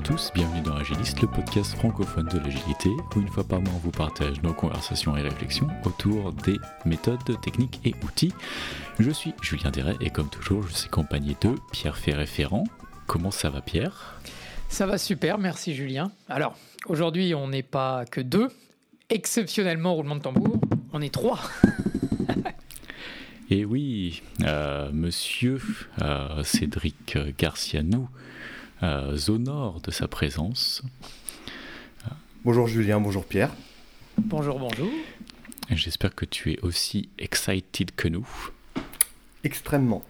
à tous, bienvenue dans Agiliste, le podcast francophone de l'agilité, où une fois par mois on vous partage nos conversations et réflexions autour des méthodes, techniques et outils. Je suis Julien Deret et comme toujours je suis accompagné de Pierre Ferré-Ferrand. Comment ça va Pierre? Ça va super, merci Julien. Alors aujourd'hui on n'est pas que deux, exceptionnellement roulement de tambour, on est trois. Et oui, euh, monsieur euh, Cédric Garcianou euh, honore de sa présence. Bonjour Julien, bonjour Pierre. Bonjour, bonjour. J'espère que tu es aussi excited que nous. Extrêmement.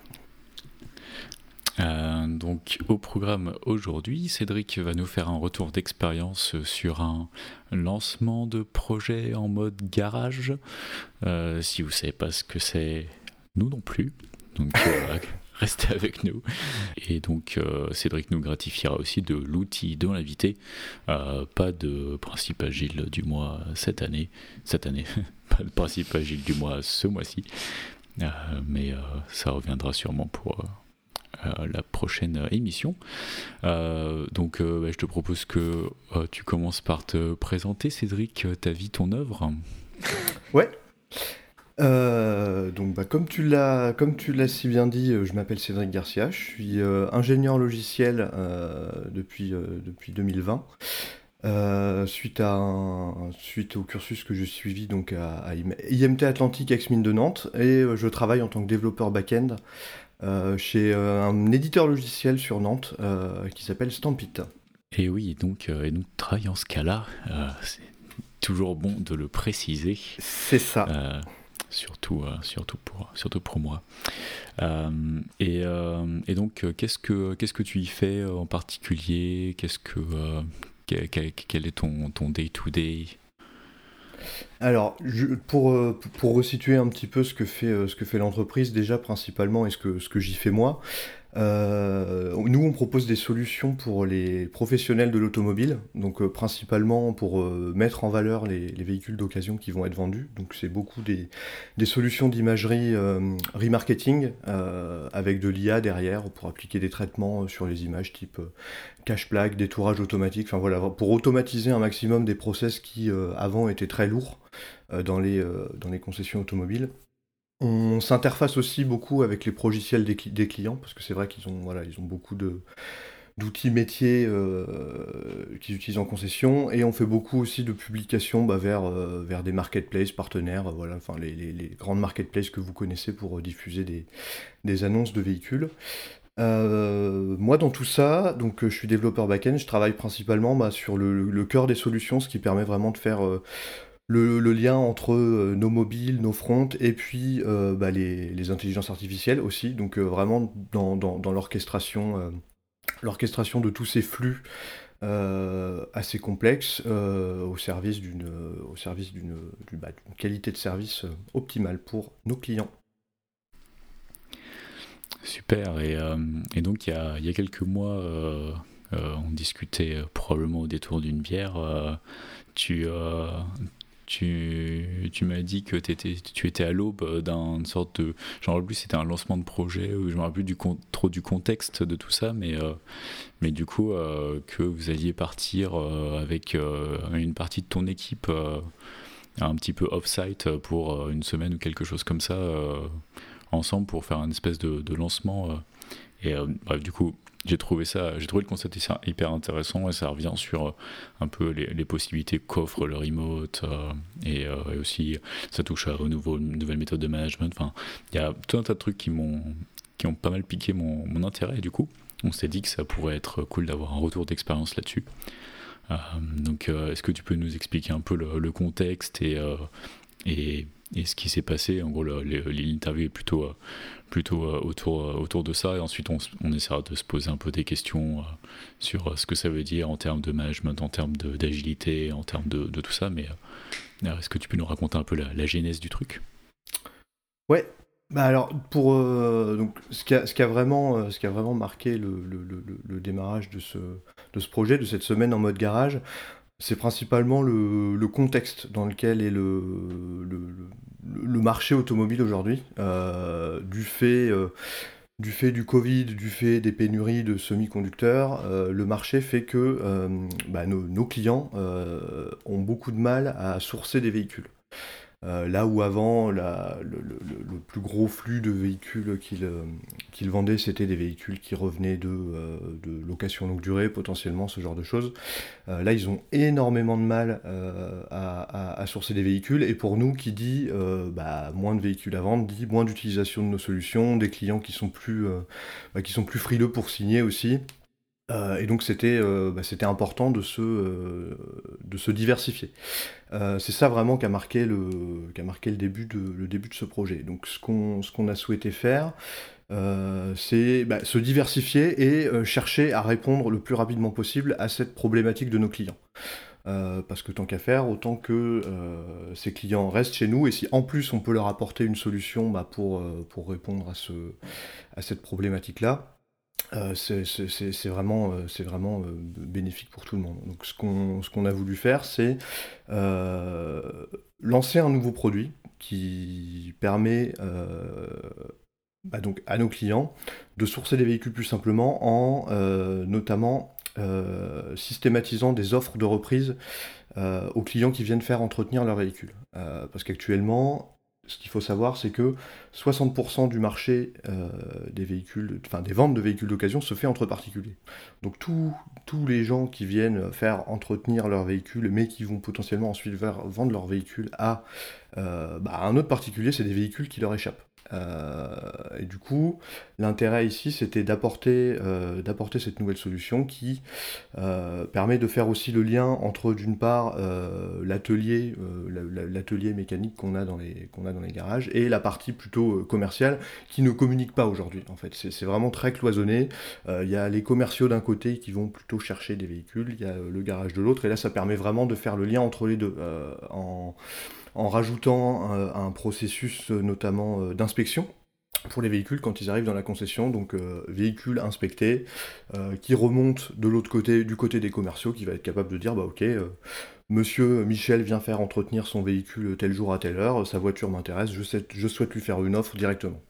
Euh, donc au programme aujourd'hui, Cédric va nous faire un retour d'expérience sur un lancement de projet en mode garage. Euh, si vous ne savez pas ce que c'est, nous non plus. Donc euh, restez avec nous. Et donc Cédric nous gratifiera aussi de l'outil de l'invité. pas de principe agile du mois cette année. Cette année. pas de principe agile du mois ce mois-ci. mais ça reviendra sûrement pour euh, la prochaine euh, émission. Euh, donc bah, je te propose que tu commences par te présenter, Cédric, ta vie, ton œuvre. Ouais. Donc, bah, comme tu l'as, comme tu l'as si bien dit, je m'appelle Cédric Garcia, je suis ingénieur logiciel depuis depuis 2020. suite à suite au cursus que j'ai suivi donc à, IMT Atlantique ex mine de Nantes et je travaille en tant que développeur back-end euh, chez euh, un éditeur logiciel sur Nantes euh, qui s'appelle Stampit. Et oui, donc, et nous travaillons ce cas-là. c'est toujours bon de le préciser. C'est ça. Surtout, surtout, pour, surtout pour moi. et, et, donc, qu'est-ce que qu'est-ce que tu y fais en particulier? Qu'est-ce que quel, est ton ton day to day alors, pour, euh, pour resituer un petit peu ce que fait, euh, ce que fait l'entreprise, déjà principalement, et ce que, ce que j'y fais moi, euh, nous, on propose des solutions pour les professionnels de l'automobile, donc principalement pour mettre en valeur les, véhicules d'occasion qui vont être vendus. Donc, c'est beaucoup des, solutions d'imagerie remarketing avec de l'IA derrière pour appliquer des traitements sur les images type cache plaque, détourage automatique, enfin voilà, pour automatiser un maximum des process qui euh, avant étaient très lourds euh, dans, les, euh, dans les concessions automobiles. On s'interface aussi beaucoup avec les progiciels des, clients, parce que c'est vrai qu'ils ont, voilà, beaucoup d'outils métiers qu'ils utilisent en concession, et on fait beaucoup aussi de publications bah, vers, vers des marketplaces partenaires, voilà, enfin les, grandes marketplaces que vous connaissez pour diffuser des, annonces de véhicules. Euh, moi, dans tout ça, donc euh, je suis développeur back-end, je travaille principalement bah, sur le, cœur des solutions, ce qui permet vraiment de faire euh, le, lien entre nos mobiles, nos fronts, et puis bah, les, intelligences artificielles aussi. Donc vraiment dans, l'orchestration, l'orchestration de tous ces flux assez complexes au service d'une, au service d'une, bah, qualité de service optimale pour nos clients. Super. Et, euh, et donc, il y a, y a quelques mois, euh, euh, on discutait probablement au détour d'une bière. tu, tu, m'as dit que tu étais à l'aube d'un sorte de. Genre, plus c'était un lancement de projet, ou je me rappelle plus du, trop du contexte de tout ça, mais, mais du coup, que vous alliez partir avec une partie de ton équipe un petit peu off-site pour une semaine ou quelque chose comme ça ensemble pour faire un espèce de, lancement. Euh, et euh, bref, du coup, j'ai trouvé ça, j'ai trouvé le concept hyper intéressant et ça revient sur euh, un peu les, possibilités qu'offre le remote et, aussi ça touche à, aux nouveaux, nouvelles méthodes de management. Enfin, il y a tout un tas de trucs qui m'ont qui ont pas mal piqué mon, intérêt du coup, on s'est dit que ça pourrait être cool d'avoir un retour d'expérience là-dessus. donc, est-ce que tu peux nous expliquer un peu le, le contexte et, et et ce qui s'est passé. En gros, l'interview est plutôt, euh, euh, autour, euh, autour de ça. Et ensuite, on, on, essaiera de se poser un peu des questions sur ce que ça veut dire en termes de management, en termes d'agilité, en termes de, tout ça. Mais est-ce que tu peux nous raconter un peu la, genèse du truc? Ouais. Bah alors, pour donc, ce, qui a, vraiment, ce qui a vraiment marqué le, démarrage de ce projet, de cette semaine en mode garage, c'est principalement le, contexte dans lequel est le, marché automobile aujourd'hui, euh, du fait euh, du fait du Covid, du fait des pénuries de semi-conducteurs, le marché fait que bah, nos, clients ont beaucoup de mal à sourcer des véhicules. Euh, là où avant, le, plus gros flux de véhicules qu'ils euh, vendaient, c'était des véhicules qui revenaient de, euh, location longue durée, potentiellement, ce genre de choses. là, ils ont énormément de mal à, sourcer des véhicules. Et pour nous, qui dit bah, moins de véhicules à vendre, dit moins d'utilisation de nos solutions, des clients qui sont plus, bah, qui sont plus frileux pour signer aussi. Euh, et donc c'était euh, bah, important de se, euh, de se diversifier. c'est ça vraiment qui a marqué le, qui a marqué le, début, de, le début de ce projet. Donc ce qu'on ce qu'on a souhaité faire, c'est bah, se diversifier et chercher à répondre le plus rapidement possible à cette problématique de nos clients. parce que tant qu'à faire, autant que ces clients restent chez nous, et si en plus on peut leur apporter une solution bah, pour, pour répondre à, ce, à cette problématique-là, euh, c'est vraiment, euh, vraiment euh, bénéfique pour tout le monde. Donc ce qu'on a voulu faire, c'est lancer un nouveau produit qui permet bah, donc à nos clients de sourcer des véhicules plus simplement en notamment systématisant des offres de reprise aux clients qui viennent faire entretenir leur véhicule. parce qu'actuellement, ce qu'il faut savoir, c'est que 60% du marché euh, des véhicules, enfin des ventes de véhicules d'occasion se fait entre particuliers. Donc tous les gens qui viennent faire entretenir leur véhicule, mais qui vont potentiellement ensuite vendre leur véhicule à, euh, bah, à un autre particulier, c'est des véhicules qui leur échappent. Euh, et du coup, l'intérêt ici, c'était d'apporter euh, cette nouvelle solution qui euh, permet de faire aussi le lien entre, d'une part, l'atelier mécanique qu'on a, dans les, a dans les garages et la partie plutôt commerciale qui ne communique pas aujourd'hui. En fait, c'est vraiment très cloisonné. Il y a les commerciaux d'un côté qui vont plutôt chercher des véhicules, il y a le garage de l'autre, et là, ça permet vraiment de faire le lien entre les deux en rajoutant euh, un, processus euh, notamment euh, d'inspection pour les véhicules quand ils arrivent dans la concession, donc véhicules inspectés, qui remontent de l'autre côté, du côté des commerciaux, qui va être capable de dire bah ok, monsieur Michel vient faire entretenir son véhicule tel jour à telle heure, sa voiture m'intéresse, je, souhaite lui faire une offre directement.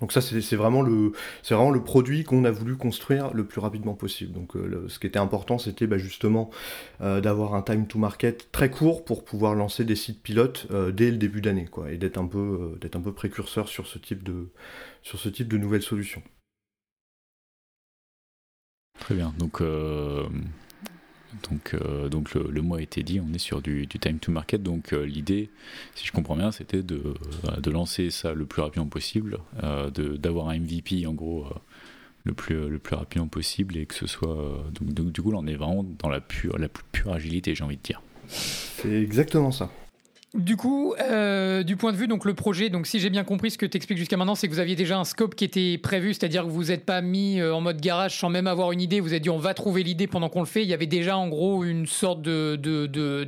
Donc ça, c'est vraiment, le, vraiment le produit qu'on a voulu construire le plus rapidement possible. Donc euh, ce qui était important, c'était bah, justement euh, d'avoir un time to market très court pour pouvoir lancer des sites pilotes euh, dès le début d'année, quoi, et d'être un peu, un peu précurseur sur ce type de, sur ce type de nouvelles solutions. Très bien. Donc donc, euh, donc le, mot a été dit, on est sur du, time to market. Donc euh, l'idée, si je comprends bien, c'était de, euh, de, lancer ça le plus rapidement possible, d'avoir un MVP en gros le, plus, le plus rapidement possible et que ce soit. Donc, du coup, là, on est vraiment dans la, pure, la plus pure agilité, j'ai envie de dire. C'est exactement ça. Du coup, euh, du point de vue, donc le projet, donc si j'ai bien compris ce que tu expliques jusqu'à maintenant, c'est que vous aviez déjà un scope qui était prévu, c'est-à-dire que vous n'êtes pas mis euh, en mode garage sans même avoir une idée, vous avez dit on va trouver l'idée pendant qu'on le fait. Il y avait déjà en gros une sorte de, de, de,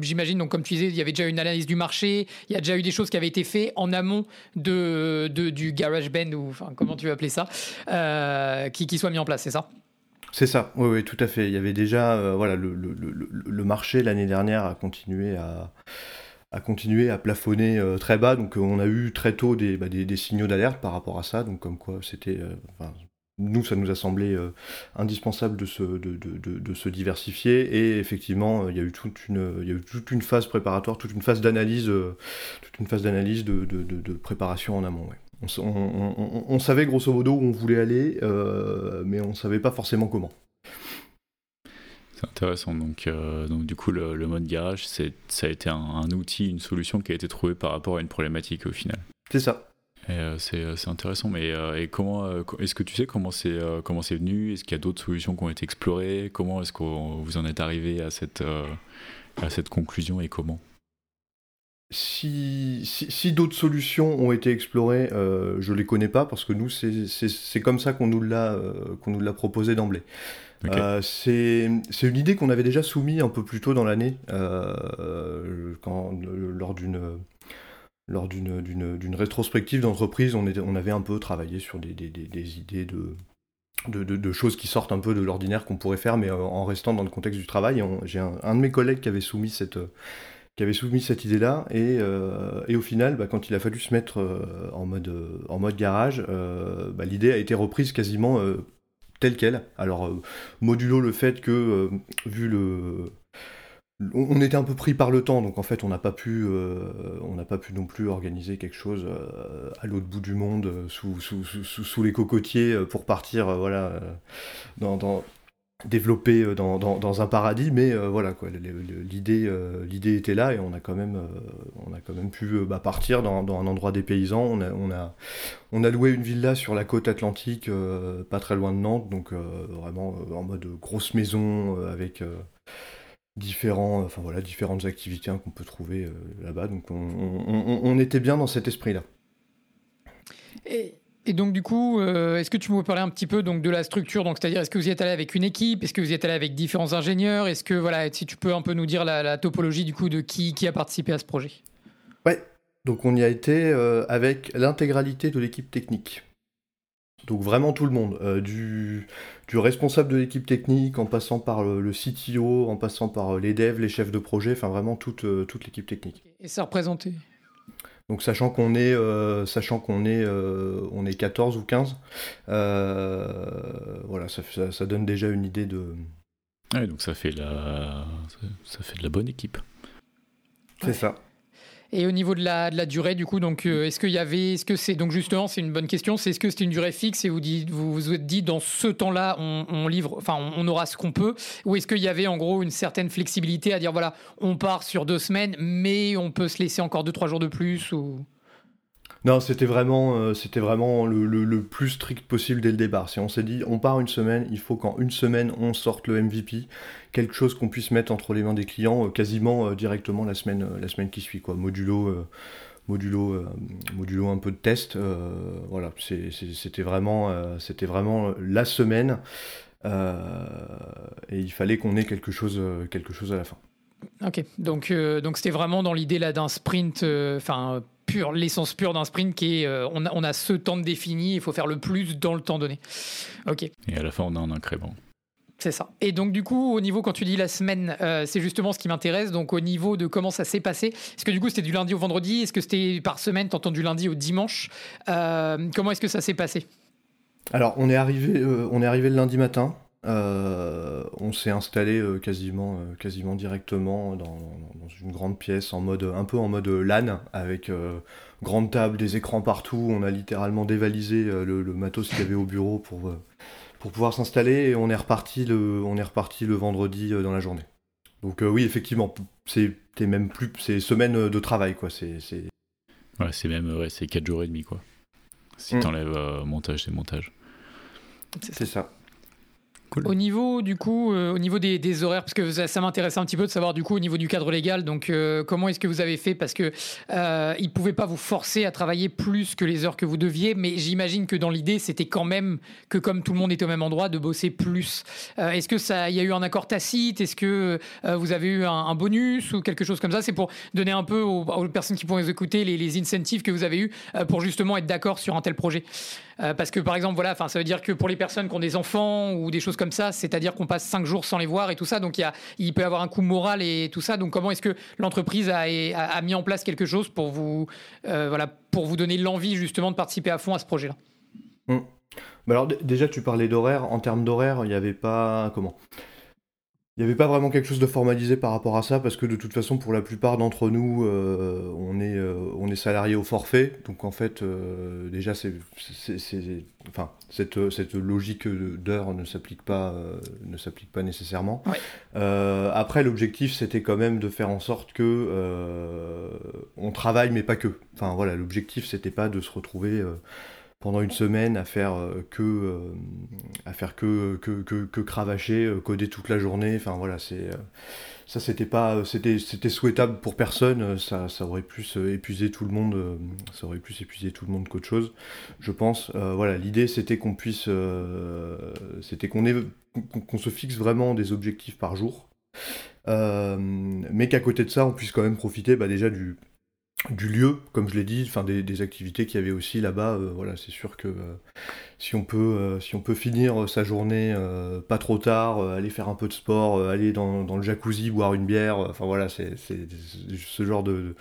j'imagine, donc comme tu disais, il y avait déjà une analyse du marché, il y a déjà eu des choses qui avaient été faites en amont de, du garage band ou enfin comment tu veux appeler ça, euh, qui, qui soit mis en place, c'est ça? C'est ça, oui, oui, tout à fait. Il y avait déjà, voilà, le, le, le, le marché l'année dernière a continué à, a continué à plafonner euh, très bas. Donc euh, on a eu très tôt des, bah, des, signaux d'alerte par rapport à ça. Donc comme quoi c'était... Euh, nous, ça nous a semblé indispensable de se, de, de, de, se diversifier. Et effectivement, il y a eu toute une, il toute une phase préparatoire, toute une phase d'analyse, toute une phase d'analyse de, préparation en amont. On, on, on, savait grosso modo où on voulait aller, mais on ne savait pas forcément comment. C'est intéressant. Donc, euh, donc, du coup, le, mode garage, ça a été un, outil, une solution qui a été trouvée par rapport à une problématique au final. C'est ça. Euh, c'est intéressant. Mais et comment est-ce que tu sais comment c'est comment c'est venu? Est-ce qu'il y a d'autres solutions qui ont été explorées? Comment est-ce que vous en êtes arrivé à cette à cette conclusion et comment? Si, si, d'autres solutions ont été explorées, je ne les connais pas parce que nous, c'est comme ça qu'on nous l'a qu'on nous l'a proposé d'emblée. Euh, c'est une idée qu'on avait déjà soumise un peu plus tôt dans l'année, euh, lors d'une lors d'une rétrospective d'entreprise, on, avait un peu travaillé sur des, des, idées de, choses qui sortent un peu de l'ordinaire qu'on pourrait faire, mais euh, en restant dans le contexte du travail. J'ai un, de mes collègues qui avait soumis cette, idée-là. Et, au final, bah, quand il a fallu se mettre en, mode, en mode garage, bah, l'idée a été reprise quasiment telle qu'elle. Alors, modulo le fait que, vu le on était un peu pris par le temps, donc en fait on n'a pas pu, euh, pas pu non plus organiser quelque chose euh, à l'autre bout du monde, euh, sous, sous, les cocotiers, pour partir, voilà, dans, développer dans, un paradis, mais voilà quoi, l'idée, l'idée était là et on a quand même, on a quand même pu bah, partir dans, un endroit des paysans. On a, on on loué une villa sur la côte atlantique, pas très loin de Nantes, donc vraiment en mode grosse maison avec différents, enfin voilà, différentes activités qu'on peut trouver euh, là-bas. Donc on, était bien dans cet esprit-là. Et, donc du coup, euh, est-ce que tu peux parler un petit peu donc de la structure? Donc c'est-à-dire, est-ce que vous y êtes allé avec une équipe? Est-ce que vous y êtes allé avec différents ingénieurs? Est-ce que voilà, si tu peux un peu nous dire la, topologie du coup de qui, qui a participé à ce projet? Ouais. Donc on y a été euh, avec l'intégralité de l'équipe technique. Donc vraiment tout le monde, euh, du, du, responsable de l'équipe technique, en passant par le, CTO, en passant par les devs, les chefs de projet, enfin vraiment toute, toute l'équipe technique. Et ça représentait? Donc sachant qu'on est, sachant qu'on est, on est 14 ou 15, voilà, ça, ça, donne déjà une idée de. Ouais, donc ça fait la, ça fait de la bonne équipe. C'est ça. Et au niveau de la, de la durée, du coup, donc, euh, est-ce qu'il y avait, est-ce que c'est, donc justement, c'est une bonne question, c'est est-ce que c'est une durée fixe et vous vous vous êtes dit, dans ce temps-là, on, livre, enfin, on, aura ce qu'on peut, ou est-ce qu'il y avait en gros une certaine flexibilité à dire, voilà, on part sur deux semaines, mais on peut se laisser encore deux, trois jours de plus ou... Non, c'était vraiment, euh, vraiment le, plus strict possible dès le départ. On s'est dit, on part une semaine, il faut qu'en une semaine, on sorte le MVP, quelque chose qu'on puisse mettre entre les mains des clients euh, quasiment euh, directement la semaine, la semaine qui suit, quoi. Modulo, modulo, modulo un peu de test. voilà, c'était vraiment, vraiment la semaine. et il fallait qu'on ait quelque chose, quelque chose à la fin. Ok, donc donc c'était vraiment dans l'idée là d'un sprint, enfin l'essence pure d'un sprint qui est euh, on, a, on, a, ce temps de défini, il faut faire le plus dans le temps donné. Ok. Et à la fin, on a un incrément. C'est ça. Et donc du coup, au niveau, quand tu dis la semaine, euh, c'est justement ce qui m'intéresse. Donc au niveau de comment ça s'est passé, est-ce que du coup c'était du lundi au vendredi? Est-ce que c'était par semaine, t'entends du lundi au dimanche? Euh, Comment est-ce que ça s'est passé? Alors on est arrivé, on est arrivé le lundi matin. Euh, on s'est installé euh, quasiment, euh, quasiment directement dans, une grande pièce en mode un peu en mode LAN avec grande table, des écrans partout. On a littéralement dévalisé le, matos qu'il y avait au bureau pour, pour pouvoir s'installer et on est reparti le, on est reparti le vendredi dans la journée. Donc oui, effectivement, c'est même plus, c'est semaine de travail quoi. C'est ouais, c'est même ouais, c'est 4 jours et demi quoi. Si tu mm. t'enlèves montage, c'est montage. C'est ça. Au niveau du coup, euh, au niveau des, horaires, parce que ça, m'intéresse un petit peu de savoir du coup au niveau du cadre légal. Donc, euh, comment est-ce que vous avez fait? Parce que euh, ils pouvaient pas vous forcer à travailler plus que les heures que vous deviez, mais j'imagine que dans l'idée, c'était quand même que comme tout le monde est au même endroit, de bosser plus. est-ce que ça, il y a eu un accord tacite? Est-ce que vous avez eu un, bonus ou quelque chose comme ça? C'est pour donner un peu aux, personnes qui pourraient écouter les, les incentives que vous avez eu pour justement être d'accord sur un tel projet. Euh, parce que par exemple, voilà, enfin, ça veut dire que pour les personnes qui ont des enfants ou des choses comme ça, c'est-à-dire qu'on passe cinq jours sans les voir et tout ça, donc il, y a, il peut y avoir un coût moral et tout ça. Donc comment est-ce que l'entreprise a, mis en place quelque chose pour vous, euh, voilà, pour vous donner l'envie justement de participer à fond à ce projet-là? Mmh. bah alors déjà, tu parlais d'horaire. En termes d'horaire, il n'y avait pas comment? Il n'y avait pas vraiment quelque chose de formalisé par rapport à ça, parce que de toute façon, pour la plupart d'entre nous, euh, on, est, euh, on est salarié au forfait. Donc en fait, euh, déjà, c'est, enfin, cette, cette logique d'heure ne s'applique pas, ne s'applique pas nécessairement. après, l'objectif, c'était quand même de faire en sorte que on travaille, mais pas que. Enfin voilà, l'objectif, c'était pas de se retrouver pendant une semaine à faire euh, que euh, à faire que que, que, cravacher, euh, coder toute la journée. Enfin voilà, c'est ça c'était pas c'était c'était souhaitable pour personne. Ça, ça aurait plus épuisé tout le monde. ça aurait plus épuisé tout le monde qu'autre chose, je pense. voilà, l'idée c'était qu'on puisse c'était qu'on qu'on se fixe vraiment des objectifs par jour. mais qu'à côté de ça, on puisse quand même profiter bah, déjà du, du lieu, comme je l'ai dit, enfin des, activités qu'il y avait aussi là-bas. Euh, voilà, c'est sûr que euh, si on peut, euh, si on peut finir sa journée pas trop tard, aller faire un peu de sport, aller dans, le jacuzzi, boire une bière, enfin voilà, c'est ce genre de,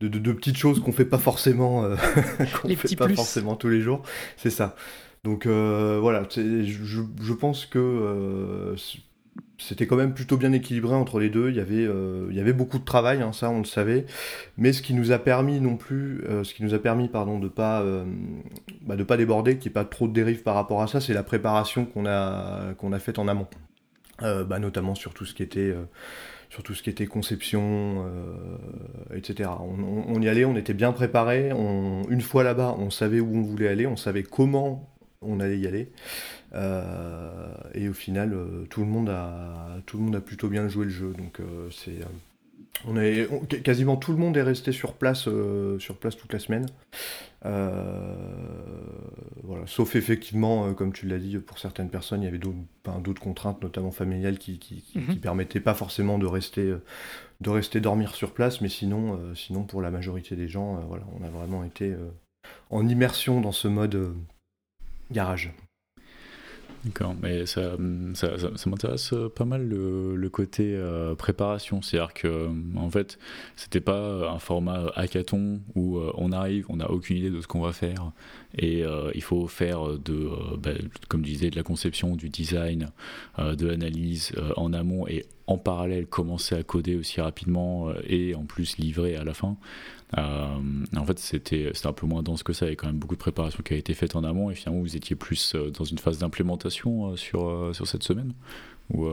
de, petites choses qu'on fait pas forcément, qu'on fait pas forcément tous les jours. C'est ça. Donc voilà, je, je, pense que c'était quand même plutôt bien équilibré entre les deux. Il y avait, euh, il y avait beaucoup de travail, hein, ça on le savait. Mais ce qui nous a permis non plus, euh, ce qui nous a permis pardon de pas, euh, bah, pas déborder, qu'il n'y ait pas trop de dérives par rapport à ça, c'est la préparation qu'on a a faite en amont, bah, notamment sur tout ce qui était sur ce qui était conception, etc. On, y allait, on était bien préparé. une fois là-bas, on savait où on voulait aller, on savait comment on allait y aller. Euh, et au final, euh, tout, le monde a, tout le monde a plutôt bien joué le jeu. Donc euh, c'est on est, quasiment tout le monde est resté sur place, sur place toute la semaine. voilà. Sauf effectivement, comme tu l'as dit, pour certaines personnes, il y avait d'autres contraintes, notamment familiales, qui, qui, mhm. permettaient pas forcément de rester, de rester dormir sur place. Mais sinon, sinon pour la majorité des gens, voilà, on a vraiment été en immersion dans ce mode garage. D'accord, mais ça, ça, m'intéresse euh, pas mal le, le côté euh, préparation. C'est-à-dire que, euh, en fait, c'était pas un format hackathon où on arrive, on n'a aucune idée de ce qu'on va faire et il faut faire de, bah, comme je disais, de la conception, du design, de l'analyse en amont et en parallèle commencer à coder aussi rapidement et en plus livrer à la fin. Euh, en fait, c'était un peu moins dense que ça. Il y avait quand même beaucoup de préparation qui a été faite en amont. Et finalement, vous étiez plus euh, dans une phase d'implémentation euh, sur, sur cette semaine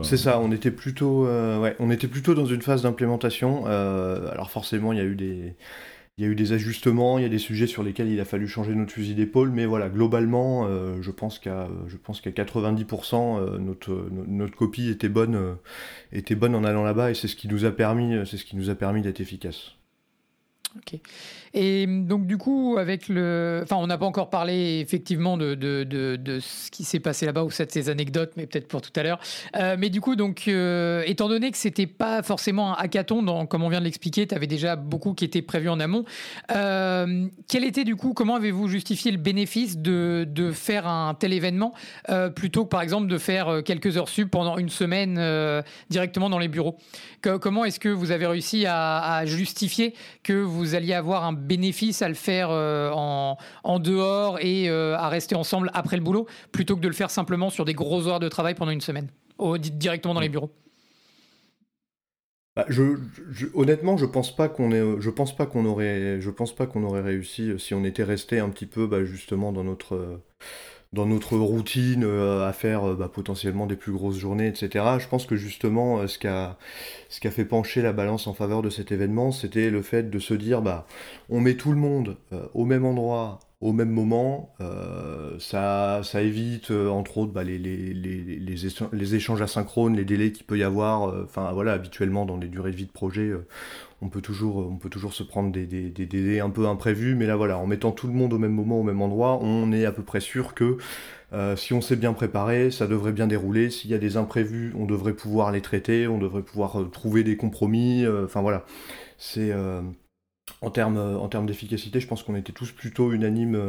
C'est ça, on était, plutôt, ouais, on était plutôt dans une phase d'implémentation. alors forcément, il y a eu des... Il y a eu des ajustements, il y a des sujets sur lesquels il a fallu changer notre fusil d'épaule, mais voilà, globalement, je pense qu'à je pense qu'à 90% notre, notre copie était bonne, était bonne en allant là-bas et c'est ce qui nous a permis c'est ce qui nous a permis d'être efficace. Et donc du coup, avec le, enfin, on n'a pas encore parlé effectivement de, de, de, ce qui s'est passé là-bas ou cette ces anecdotes, mais peut-être pour tout à l'heure. Euh, mais du coup, donc, euh, étant donné que c'était pas forcément un hackathon, comme on vient de l'expliquer, tu avais déjà beaucoup qui était prévu en amont. Euh, quel était du coup, comment avez-vous justifié le bénéfice de, de faire un tel événement plutôt que par exemple de faire quelques heures sub pendant une semaine directement dans les bureaux? Comment est-ce que vous avez réussi à, à justifier que vous alliez avoir un bénéfice à le faire euh, en, en, dehors et euh, à rester ensemble après le boulot, plutôt que de le faire simplement sur des grosses heures de travail pendant une semaine, directement dans les bureaux. Bah, je, honnêtement, je pense pas qu'on est, je pense pas qu'on aurait, je pense pas qu'on aurait réussi si on était resté un petit peu, bah, justement dans notre, dans notre routine euh, à faire euh, bah, potentiellement des plus grosses journées, etc. Je pense que justement, euh, ce qui a, ce fait pencher la balance en faveur de cet événement, c'était le fait de se dire, bah, on met tout le monde au même endroit, au même moment. ça, ça évite, entre autres, bah, les, échanges asynchrones, les délais qu'il peut y avoir. Enfin, voilà, habituellement, dans les durées de vie de projet, on peut toujours, on peut toujours se prendre des, des, délais un peu imprévus, mais là voilà, en mettant tout le monde au même moment, au même endroit, on est à peu près sûr que euh, si on s'est bien préparé, ça devrait bien dérouler. S'il y a des imprévus, on devrait pouvoir les traiter, on devrait pouvoir euh, trouver des compromis. Euh, enfin voilà, c'est en termes en termes d'efficacité, je pense qu'on était tous plutôt unanimes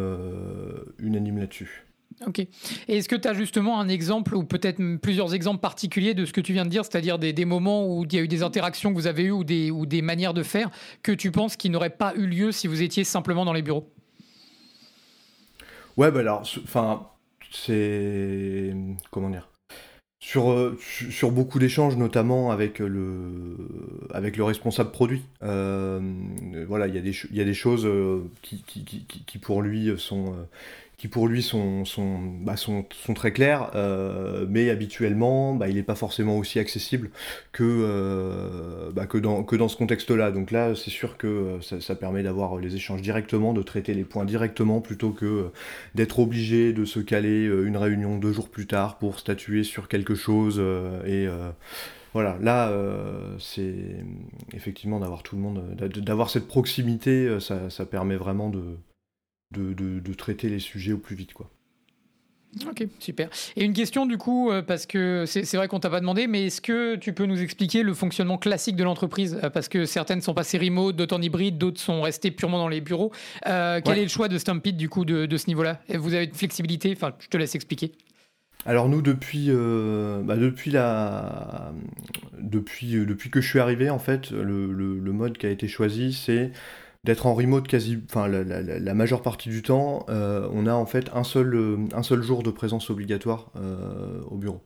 unanime là-dessus. Ok. Et est-ce que tu as justement un exemple ou peut-être plusieurs exemples particuliers de ce que tu viens de dire, c'est-à-dire des, moments où il y a eu des interactions que vous avez eues ou des, ou des manières de faire que tu penses qui n'auraient pas eu lieu si vous étiez simplement dans les bureaux? Ouais, bah alors, enfin, c'est. Comment dire? Sur, euh, sur beaucoup d'échanges, notamment avec le, avec le responsable produit. Euh, voilà, il y, a des, choses euh, qui, pour lui sont qui pour lui sont, sont, bah, sont, sont très clairs, euh, mais habituellement, bah, il n'est pas forcément aussi accessible que, euh, bah, que, dans, que dans ce contexte-là. Donc là, c'est sûr que euh, ça, ça permet d'avoir les échanges directement, de traiter les points directement, plutôt que d'être obligé de se caler une réunion deux jours plus tard pour statuer sur quelque chose. et voilà, là, c'est effectivement d'avoir tout le monde, d'avoir cette proximité, ça, ça permet vraiment de de, de, traiter les sujets au plus vite. Quoi. Ok, super. Et une question du coup, euh, parce que c'est vrai qu'on t'a pas demandé, mais est-ce que tu peux nous expliquer le fonctionnement classique de l'entreprise? Euh, Parce que certaines sont passées remote, d'autres en hybride, d'autres sont restées purement dans les bureaux. Euh, quel est le choix de Stampede du coup de, ce niveau-là? Vous avez une flexibilité? Enfin, je te laisse expliquer. Alors nous depuis bah, depuis la depuis depuis que je suis arrivé en fait le, le mode qui a été choisi c'est d'être en remote quasi, enfin la, majeure partie du temps, euh, on a en fait un seul, euh, jour de présence obligatoire euh, au bureau.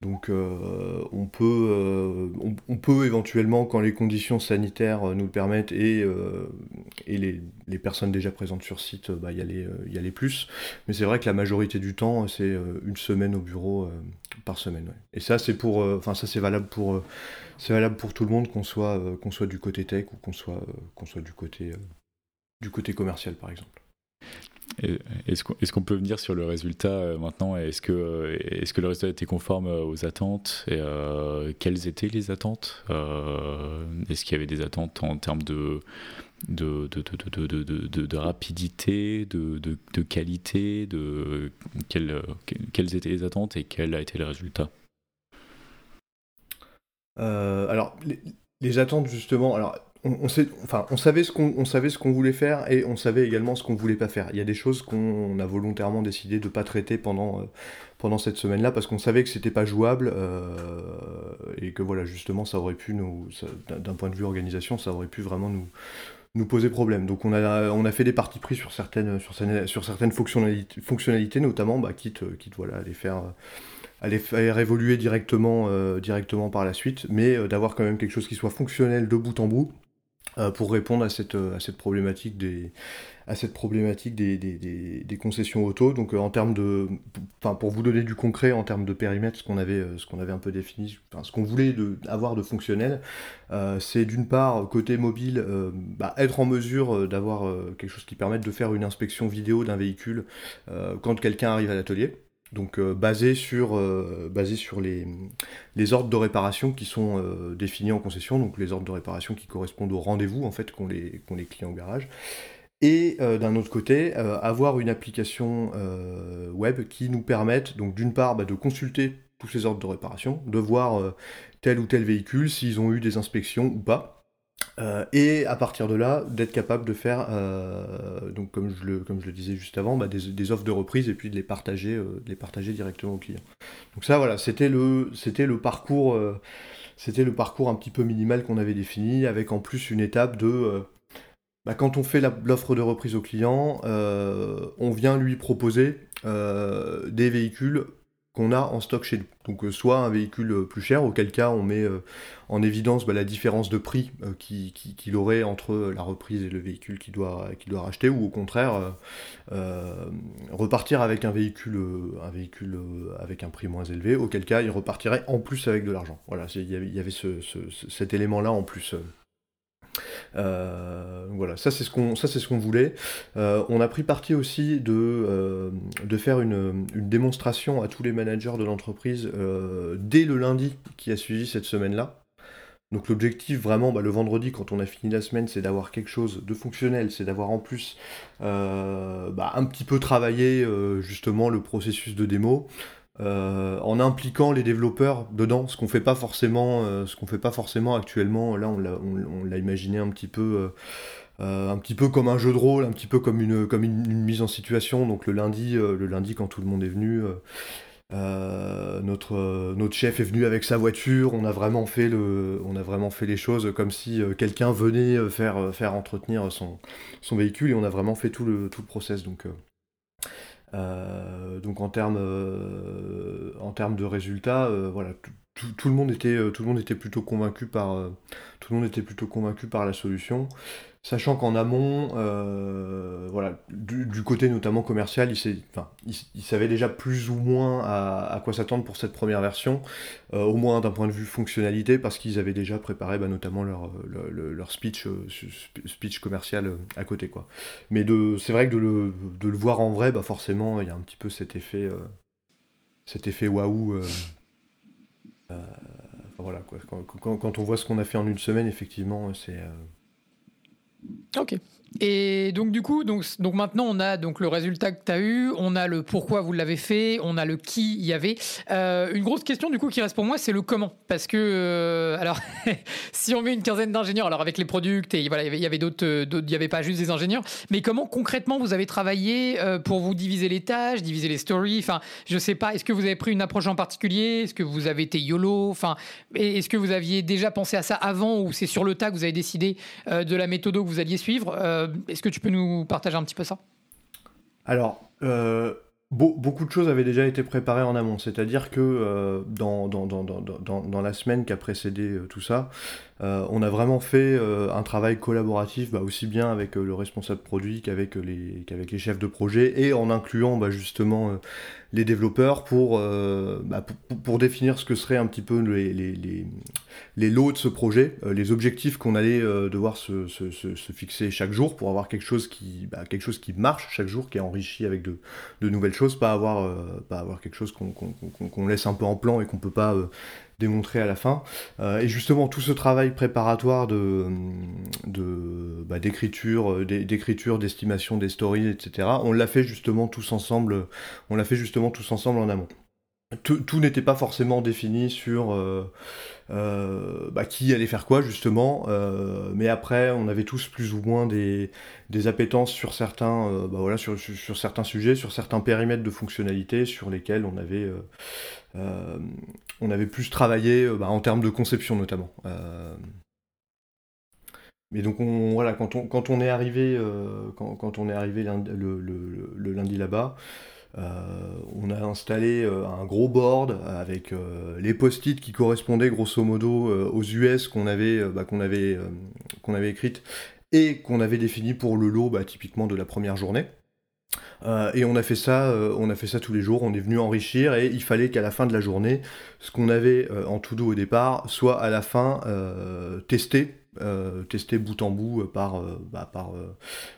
Donc euh, on, peut, euh, on, peut éventuellement, quand les conditions sanitaires nous le permettent et, euh, et les, personnes déjà présentes sur site, bah, y, aller, y aller plus. Mais c'est vrai que la majorité du temps, c'est une semaine au bureau par semaine. Et ça, c'est pour, enfin ça c'est valable pour, c'est valable pour tout le monde, qu'on soit, qu'on soit du côté tech ou qu'on soit, qu'on soit du côté, du côté commercial, par exemple. Est-ce qu'on peut venir sur le résultat euh, maintenant? Est-ce que, euh, est que le résultat était conforme euh, aux attentes? Et, Quelles étaient les attentes Est-ce qu'il y avait des attentes en termes de, de, de, rapidité, de, qualité de, quelles, quelles étaient les attentes et quel a été le résultat? Alors, les, les, attentes, justement, alors on, savait ce qu'on voulait faire et on savait également ce qu'on voulait pas faire. Il y a des choses qu'on a volontairement décidé de pas traiter pendant euh, pendant cette semaine-là parce qu'on savait que c'était pas jouable euh, et que justement ça aurait pu d'un point de vue organisation ça aurait pu vraiment nous poser problème. Donc on a, fait des parties pris sur certaines, fonctionnalités, notamment, bah, quitte, à les faire, évoluer directement, euh, directement par la suite, mais d'avoir quand même quelque chose qui soit fonctionnel de bout en bout, pour répondre à cette, à cette problématique des, à cette problématique des, des, concessions auto. Donc euh, en termes de, enfin pour vous donner du concret en termes de périmètre, ce qu'on avait, euh, avait un peu défini, ce qu'on voulait de, avoir de fonctionnel, c'est d'une part côté mobile, bah, être en mesure d'avoir quelque chose qui permette de faire une inspection vidéo d'un véhicule quand quelqu'un arrive à l'atelier donc euh, basé sur, euh, les, ordres de réparation qui sont euh, définis en concession, donc les ordres de réparation qui correspondent au rendez-vous en fait qu'ont les, les clients au garage. Et d'un autre côté, avoir une application web qui nous permette donc d'une part bah, de consulter tous ces ordres de réparation, de voir tel ou tel véhicule, s'ils ont eu des inspections ou pas, euh, et à partir de là, d'être capable de faire, euh, donc comme je, le, disais juste avant, bah, des, offres de reprise et puis de les partager, euh, de les partager directement aux clients. Donc ça, voilà, c'était le, c'était le parcours, c'était le parcours un petit peu minimal qu'on avait défini, avec en plus une étape de, bah, quand on fait l'offre de reprise au client, on vient lui proposer des véhicules qu'on a en stock chez nous. Donc euh, soit un véhicule euh, plus cher, auquel cas on met euh, en évidence bah, la différence de prix qu'il aurait entre la reprise et le véhicule qu'il doit, doit racheter, ou au contraire repartir avec un véhicule, un véhicule avec un prix moins élevé, auquel cas il repartirait en plus avec de l'argent. Voilà, il y avait, cet élément-là en plus. Euh, voilà, ça c'est ce qu'on voulait. Euh, on a pris parti aussi de, euh, faire une, démonstration à tous les managers de l'entreprise dès le lundi qui a suivi cette semaine-là. Donc l'objectif vraiment, bah, le vendredi quand on a fini la semaine, c'est d'avoir quelque chose de fonctionnel, c'est d'avoir en plus bah, un petit peu travaillé justement le processus de démo. Euh, en impliquant les développeurs dedans, ce qu'on fait pas forcément, euh, ce qu'on fait pas forcément actuellement. Là, on l'a imaginé un petit peu, euh, un petit peu comme un jeu de rôle, un petit peu comme une, mise en situation. Donc le lundi, le lundi quand tout le monde est venu. notre, chef est venu avec sa voiture, on a vraiment fait, les choses comme si quelqu'un venait faire, entretenir son, véhicule et on a vraiment fait tout le, tout process. Donc en termes euh, en termes de résultats, euh, voilà, tout, le monde était tout le monde était plutôt convaincu par tout le monde était plutôt convaincu par la solution. Sachant qu'en amont, euh, voilà, du, côté notamment commercial, il, enfin, savait déjà plus ou moins à, quoi s'attendre pour cette première version, euh, au moins d'un point de vue fonctionnalité, parce qu'ils avaient déjà préparé bah, notamment leur, euh, speech commercial à côté. Quoi. Mais c'est vrai que de le, de le, voir en vrai, bah, forcément, il y a un petit peu cet effet, cet effet waouh. voilà, quoi. Quand, quand, on voit ce qu'on a fait en une semaine, effectivement, c'est Ok. Et donc du coup, donc, donc maintenant on a donc le résultat que tu as eu, on a le pourquoi vous l'avez fait, on a le qui y avait. Euh, une grosse question du coup qui reste pour moi, c'est le comment. Parce que euh, alors si on met une quinzaine d'ingénieurs, alors avec les products et voilà, il y avait d'autres, euh, il n'y avait pas juste des ingénieurs, mais comment concrètement vous avez travaillé pour vous diviser les tâches, diviser les stories? Enfin, je sais pas, est-ce que vous avez pris une approche en particulier, est-ce que vous avez été yolo, enfin, est-ce que vous aviez déjà pensé à ça avant ou c'est sur le tas que vous avez décidé de la méthode que vous alliez suivre? Est-ce que tu peux nous partager un petit peu ça? Alors, euh, beaucoup de choses avaient déjà été préparées en amont. C'est-à-dire que euh, dans, dans, dans, dans, la semaine qui a précédé tout ça, on a vraiment fait un travail collaboratif, bah, aussi bien avec le responsable produit qu'avec les, chefs de projet, et en incluant bah, justement les développeurs pour, euh, bah, pour, définir ce que seraient un petit peu les, lots de ce projet, euh, les objectifs qu'on allait euh, devoir se, fixer chaque jour pour avoir quelque chose qui, marche chaque jour, qui est enrichi avec de, nouvelles choses, pas avoir, quelque chose qu'on laisse un peu en plan et qu'on peut pas démontrer à la fin. Euh, et justement, tout ce travail préparatoire de, de bah, d'écriture, euh, d'écriture, d'estimation des stories, etc. On l'a fait justement tous ensemble. On l'a fait justement tous ensemble en amont tout, n'était pas forcément défini sur euh, euh, bah, qui allait faire quoi justement, euh, mais après on avait tous plus ou moins des, des appétences sur certains, bah, voilà, sur, sur, certains sujets, sur certains périmètres de fonctionnalité sur lesquels on avait, on avait plus travaillé bah, en termes de conception notamment. mais donc on, voilà, quand on, quand on est arrivé, quand, quand, on est arrivé le, lundi là-bas, euh, on a installé euh, un gros board avec euh, les post-it qui correspondaient grosso modo aux US qu'on avait, bah, qu'on avait, qu'on avait écrites et qu'on avait défini pour le lot bah, typiquement de la première journée. et on a fait ça, on a fait ça tous les jours. On est venu enrichir et il fallait qu'à la fin de la journée, ce qu'on avait en tout dos au départ soit à la fin testé euh, testé bout en bout euh, par, euh, bah, par,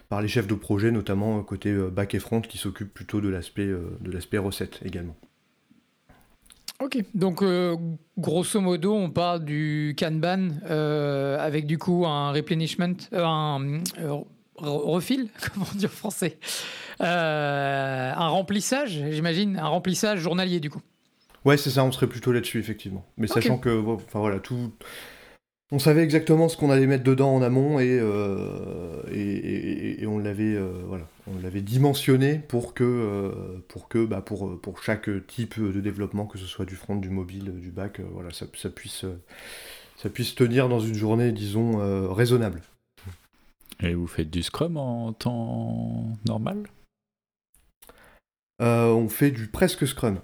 par les chefs de projet, notamment côté back et front, qui s'occupent plutôt de l'aspect de l'aspect recette également. Ok, donc grosso modo, on parle du Kanban avec du coup un replenishment, un refil, comment dire en français, un remplissage, j'imagine, un remplissage journalier du coup. Ouais, c'est ça, on serait plutôt là-dessus effectivement. Mais sachant que, enfin voilà, tout on savait exactement ce qu'on allait mettre dedans en amont et, euh, et, on l'avait euh, voilà, on l'avait dimensionné pour que, euh, pour, que bah pour, pour chaque type de développement, que ce soit du front, du mobile, du back, voilà, ça, ça, puisse, ça puisse tenir dans une journée, disons, raisonnable. Et vous faites du Scrum en temps normal? On fait du presque Scrum.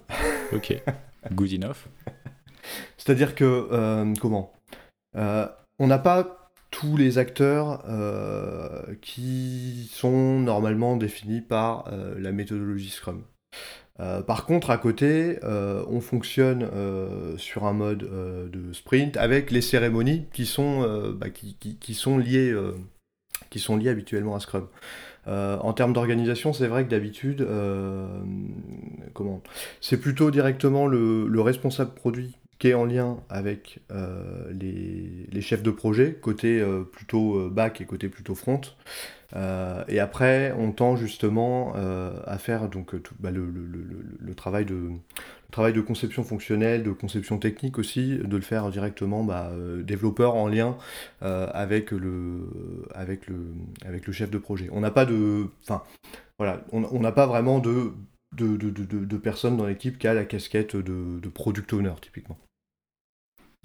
ok, good enough. C'est-à-dire que, comment? On n'a pas tous les acteurs euh, qui sont normalement définis par euh, la méthodologie Scrum. par contre, à côté, on fonctionne sur un mode de sprint avec les cérémonies qui sont, liées, habituellement à Scrum. en termes d'organisation, c'est vrai que d'habitude, C'est plutôt directement le, responsable produit qui est en lien avec euh, les, chefs de projet, côté euh, plutôt euh, back et côté plutôt front. et après, on tend justement à faire donc, bah, le, travail de, travail de conception fonctionnelle, de conception technique aussi, de le faire directement bah, développeur en lien avec, le, avec, le, avec le chef de projet. On n'a pas de... Enfin, voilà, on n'a pas vraiment de de, de, de, personnes dans l'équipe qui a la casquette de, de product owner, typiquement.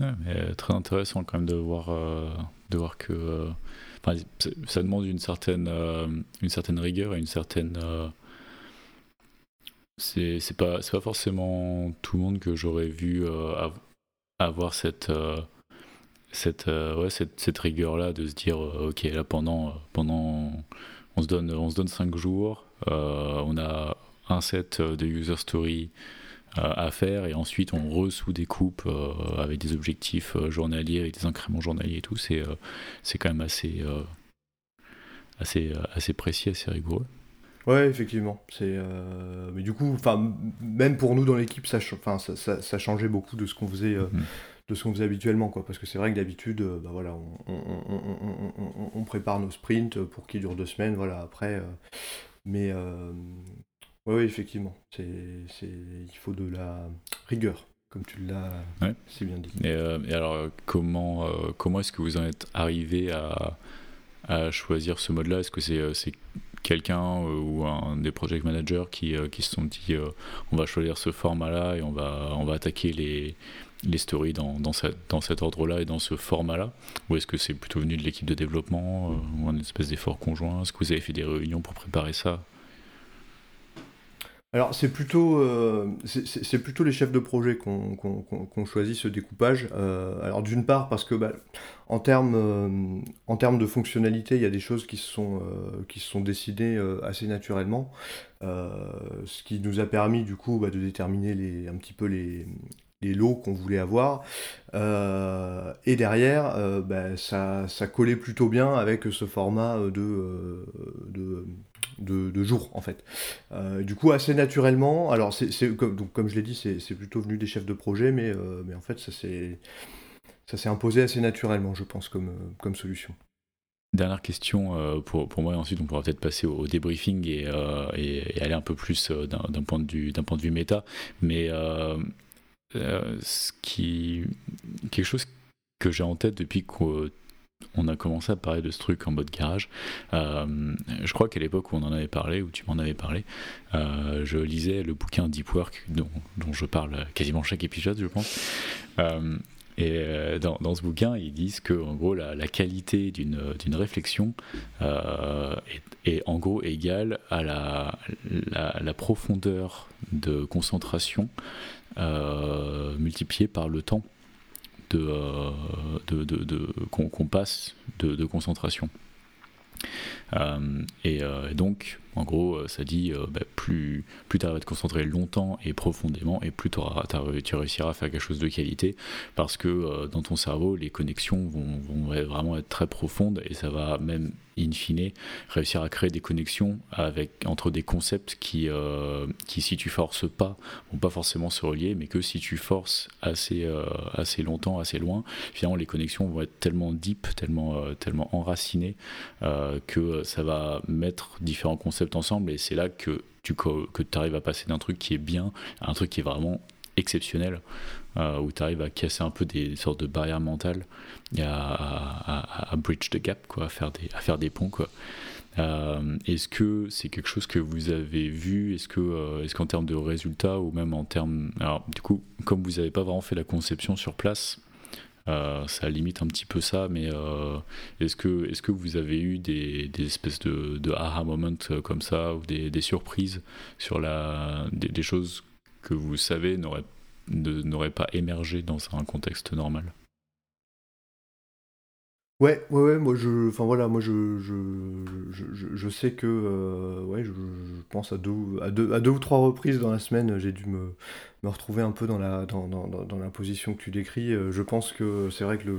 Euh, très intéressant quand même de voir, euh, de voir que euh, ça demande une certaine, une certaine rigueur et une certaine. c'est pas, pas forcément tout le monde que j'aurais vu avoir cette, cette, ouais, cette, cette rigueur-là de se dire ok, là pendant, pendant on, se donne, on se donne 5 jours, on a un set de user story à faire et ensuite on coupes euh, avec des objectifs euh, journaliers, avec des incréments journaliers et tout, c'est euh, c'est quand même assez, assez, assez précis, assez rigoureux. Ouais, effectivement. C'est, mais du coup, enfin, même pour nous dans l'équipe, ça, ça, ça, changeait beaucoup de ce qu'on faisait, mm-hmm. de ce qu'on faisait habituellement, quoi. Parce que c'est vrai que d'habitude, bah voilà, on, prépare nos sprints pour qu'ils durent deux semaines, voilà. Après, mais oui, effectivement, c'est, il faut de la rigueur comme tu l'as si bien dit. Et, alors, comment, comment est-ce que vous en êtes arrivé à, à choisir ce mode-là? Est-ce que c'est, c'est quelqu'un euh, ou un des project managers qui, euh, qui se sont dit euh, on va choisir ce format-là et on va, on va attaquer les, les stories dans, dans, dans cet ordre-là et dans ce format-là? Ou est-ce que c'est plutôt venu de l'équipe de développement ou un espèce d'effort conjoint? Est-ce que vous avez fait des réunions pour préparer ça? Alors c'est plutôt, euh, c'est plutôt les chefs de projet qui ont choisi ce découpage. Euh, alors d'une part parce que bah, en termes euh, en termes de fonctionnalité, il y a des choses qui se sont qui sont décidées assez naturellement, ce qui nous a permis du coup bah, de déterminer les, un petit peu les, les lots qu'on voulait avoir. et derrière, bah, ça, ça, collait plutôt bien avec ce format de, de, de, jours en fait. Euh, du coup, assez naturellement, alors c'est comme, donc, comme je l'ai dit, c'est plutôt venu des chefs de projet, mais, euh, mais en fait, ça s'est imposé assez naturellement, je pense, comme, comme solution. Dernière question euh, pour, pour, moi, et ensuite on pourra peut-être passer au, débriefing et, et, aller un peu plus d'un point, de vue, point de vue méta. Mais ce qui, quelque chose que j'ai en tête depuis que on a commencé à parler de ce truc en mode garage. Euh, je crois qu'à l'époque où on en avait parlé, où tu m'en avais parlé, euh, je lisais le bouquin Deep Work, dont, je parle quasiment chaque épisode, je pense. Euh, et dans, ce bouquin, ils disent que en gros, la, qualité d'une réflexion est, en gros égale à la profondeur de concentration multipliée par le temps euh, de, de, de, qu'on passe de, concentration. Euh, et, euh, et, donc, en gros, euh, ça dit bah, plus, plus tu à te concentrer longtemps et profondément, et plus tu réussiras à faire quelque chose de qualité, parce que dans ton cerveau, les connexions vont, vraiment être très profondes, et ça va même, in fine, réussir à créer des connexions avec, entre des concepts qui, qui, si tu forces pas, vont pas forcément se relier, mais que si tu forces assez, assez longtemps, assez loin, finalement, les connexions vont être tellement deep, tellement, tellement enracinées, que ça va mettre différents concepts ensemble et c'est là que tu que arrives à passer d'un truc qui est bien à un truc qui est vraiment exceptionnel euh, où tu arrives à casser un peu des sortes de barrières mentales et à, bridge the gap quoi à faire des à faire des ponts quoi. Euh, est-ce que c'est quelque chose que vous avez vu? Est-ce que, euh, est-ce qu'en termes de résultats ou même en termes, alors du coup, comme vous n'avez pas vraiment fait la conception sur place, ça limite un petit peu ça, mais euh, est-ce que, est que vous avez eu des, espèces de, de aha moments euh, comme ça, ou des, surprises sur la, des, choses que vous savez n'auraient pas émergé dans un contexte normal? Ouais, ouais, ouais, moi je, enfin voilà, moi je, je, je, sais que, ouais, je, pense à deux, à deux, à deux ou trois reprises dans la semaine, j'ai dû me, retrouver un peu dans la, dans, dans, dans la position que tu décris. Euh, je pense que c'est vrai que le,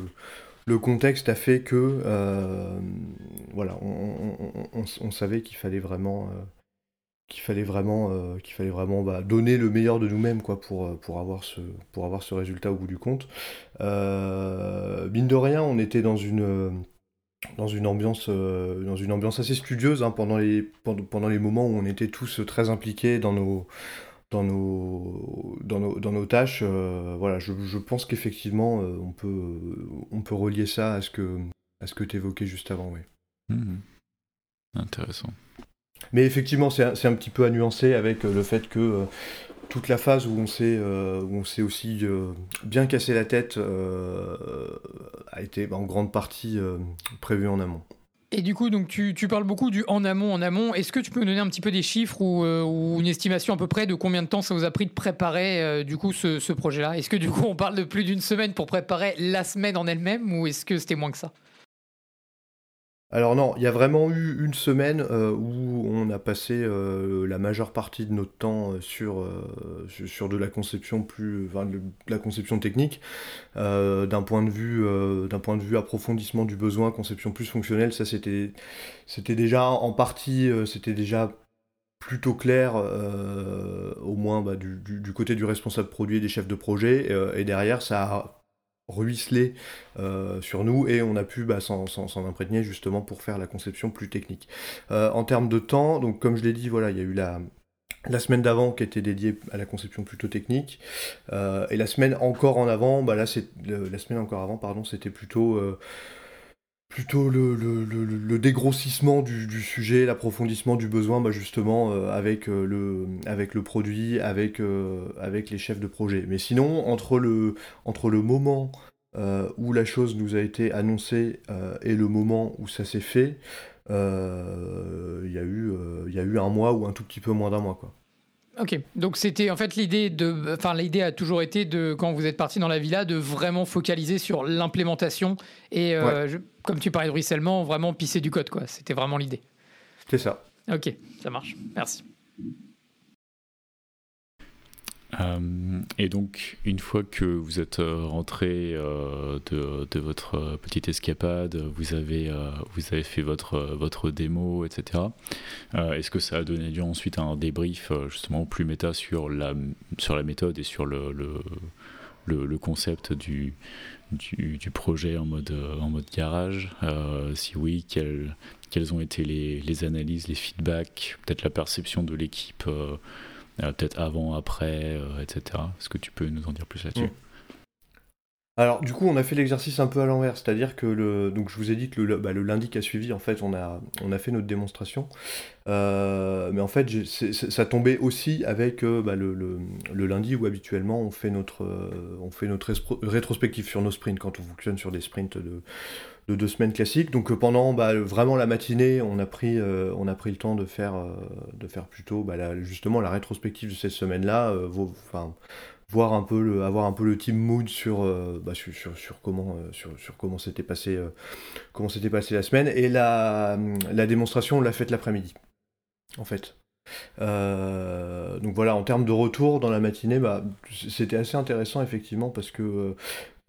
le contexte a fait que euh, voilà, on, savait qu'il fallait vraiment euh, qu'il fallait vraiment qu'il fallait vraiment bah, donner le meilleur de nous-mêmes quoi pour pour avoir ce pour avoir ce résultat au bout du compte. mine de rien, on était dans une dans une ambiance dans une ambiance assez studieuse hein, pendant les pendant, pendant les moments où on était tous très impliqués dans nos dans nos, dans nos, dans nos tâches, euh, voilà, je, pense qu'effectivement, euh, on, peut, on peut relier ça à ce que, à ce que tu évoquais juste avant. Oui. Mmh. Intéressant. Mais effectivement, c'est un, un, petit peu à nuancer avec euh, le fait que toute la phase où on s'est s'est aussi bien cassé la tête a été en grande partie prévue en amont. Et du coup, donc tu, tu, parles beaucoup du en amont, en amont. Est-ce que tu peux nous donner un petit peu des chiffres ou, euh, ou, une estimation à peu près de combien de temps ça vous a pris de préparer euh, du coup ce, ce projet-là? Est-ce que du coup on parle de plus d'une semaine pour préparer la semaine en elle-même ou est-ce que c'était moins que ça? Alors non, il y a vraiment eu une semaine euh, où on a passé euh, la majeure partie de notre temps euh, sur, sur de la conception plus, de la conception technique, d'un point de vue point de vue approfondissement du besoin, conception plus fonctionnelle, ça c'était c'était déjà en partie c'était déjà plutôt clair, au moins bah, du, du, côté du responsable produit et des chefs de projet, et derrière ça a ruisselé sur nous et on a pu bah, s'en imprégner justement pour faire la conception plus technique. en termes de temps, donc comme je l'ai dit, voilà, il y a eu la, semaine d'avant qui était dédiée à la conception plutôt technique et la semaine encore en avant, bah là c'est la semaine encore avant, c'était plutôt plutôt le, le, le, dégrossissement du, sujet, l'approfondissement du besoin, bah justement euh, avec, euh, le, avec le produit, avec, euh, avec les chefs de projet. Mais sinon, entre le, entre le moment où la chose nous a été annoncée et le moment où ça s'est fait, il y, a eu, y a eu un mois ou un tout petit peu moins d'un mois. Quoi. Ok, donc c'était en fait l'idée de, enfin l'idée a toujours été de quand vous êtes parti dans la villa de vraiment focaliser sur l'implémentation et euh, comme tu parlais de ruissellement, vraiment pisser du code quoi. C'était vraiment l'idée. C'est ça. Ok, ça marche. Merci. Euh, et donc, une fois que vous êtes euh, rentré euh, de, votre petite escapade, vous avez, vous avez fait votre, votre démo, etc. Est-ce que ça a donné lieu ensuite à un débrief justement plus méta sur la, sur la méthode et sur le, le, concept du, du, projet en mode, en mode garage? Si oui, quelles, quelles ont été les, les analyses, les feedbacks, peut-être la perception de l'équipe peut-être avant, après, euh, etc. Est-ce que tu peux nous en dire plus là-dessus? Mm. Alors du coup on a fait l'exercice un peu à l'envers, c'est-à-dire que le, je vous ai dit que le, bah, lundi qui a suivi en fait on a, on a fait notre démonstration, euh, mais en fait ça tombait aussi avec bah, le, lundi où habituellement on fait notre, on fait notre rétrospective sur nos sprints quand on fonctionne sur des sprints de, de deux semaines classiques. Donc euh, pendant bah, vraiment la matinée, on a pris, euh, on a pris le temps de faire, euh, de faire plutôt bah, justement la rétrospective de cette semaine-là, enfin voir un peu le, avoir un peu le team mood sur, bah, sur, sur, comment sur, sur s'était passé comment s'était passé la semaine et la, la démonstration on l'a faite l'après-midi en fait donc voilà, en termes de retour dans la matinée, bah, c'était assez intéressant effectivement parce que